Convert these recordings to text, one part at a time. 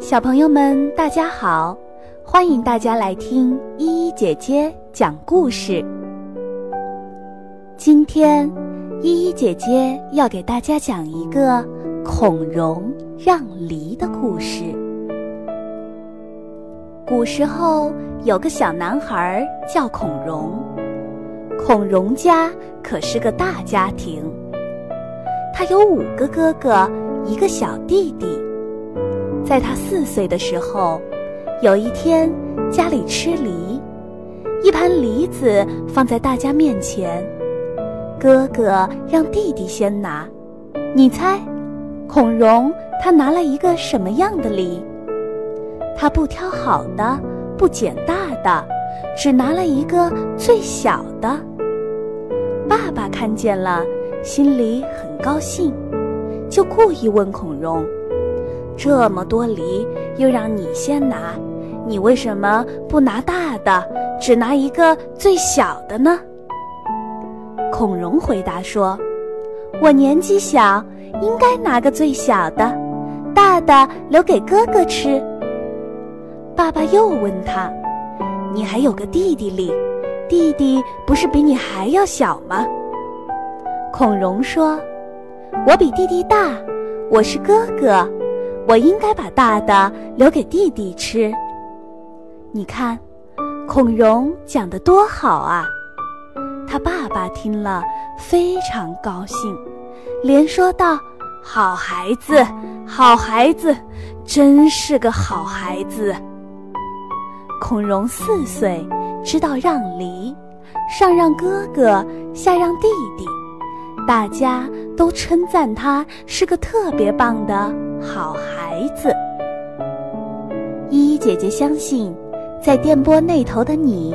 小朋友们，大家好！欢迎大家来听依依姐姐讲故事。今天，依依姐姐要给大家讲一个孔融让梨的故事。古时候有个小男孩叫孔融，孔融家可是个大家庭，他有五个哥哥，一个小弟弟。在他四岁的时候，有一天家里吃梨，一盘梨子放在大家面前，哥哥让弟弟先拿，你猜，孔融他拿了一个什么样的梨？他不挑好的，不捡大的，只拿了一个最小的。爸爸看见了，心里很高兴，就故意问孔融。这么多梨，又让你先拿，你为什么不拿大的，只拿一个最小的呢？孔融回答说：“我年纪小，应该拿个最小的，大的留给哥哥吃。”爸爸又问他：“你还有个弟弟哩，弟弟不是比你还要小吗？”孔融说：“我比弟弟大，我是哥哥。”我应该把大的留给弟弟吃。你看，孔融讲的多好啊！他爸爸听了非常高兴，连说道：“好孩子，好孩子，真是个好孩子。”孔融四岁，知道让梨，上让哥哥，下让弟弟，大家都称赞他是个特别棒的。好孩子，依依姐姐相信，在电波那头的你，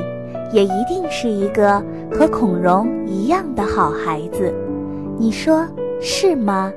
也一定是一个和孔融一样的好孩子，你说是吗？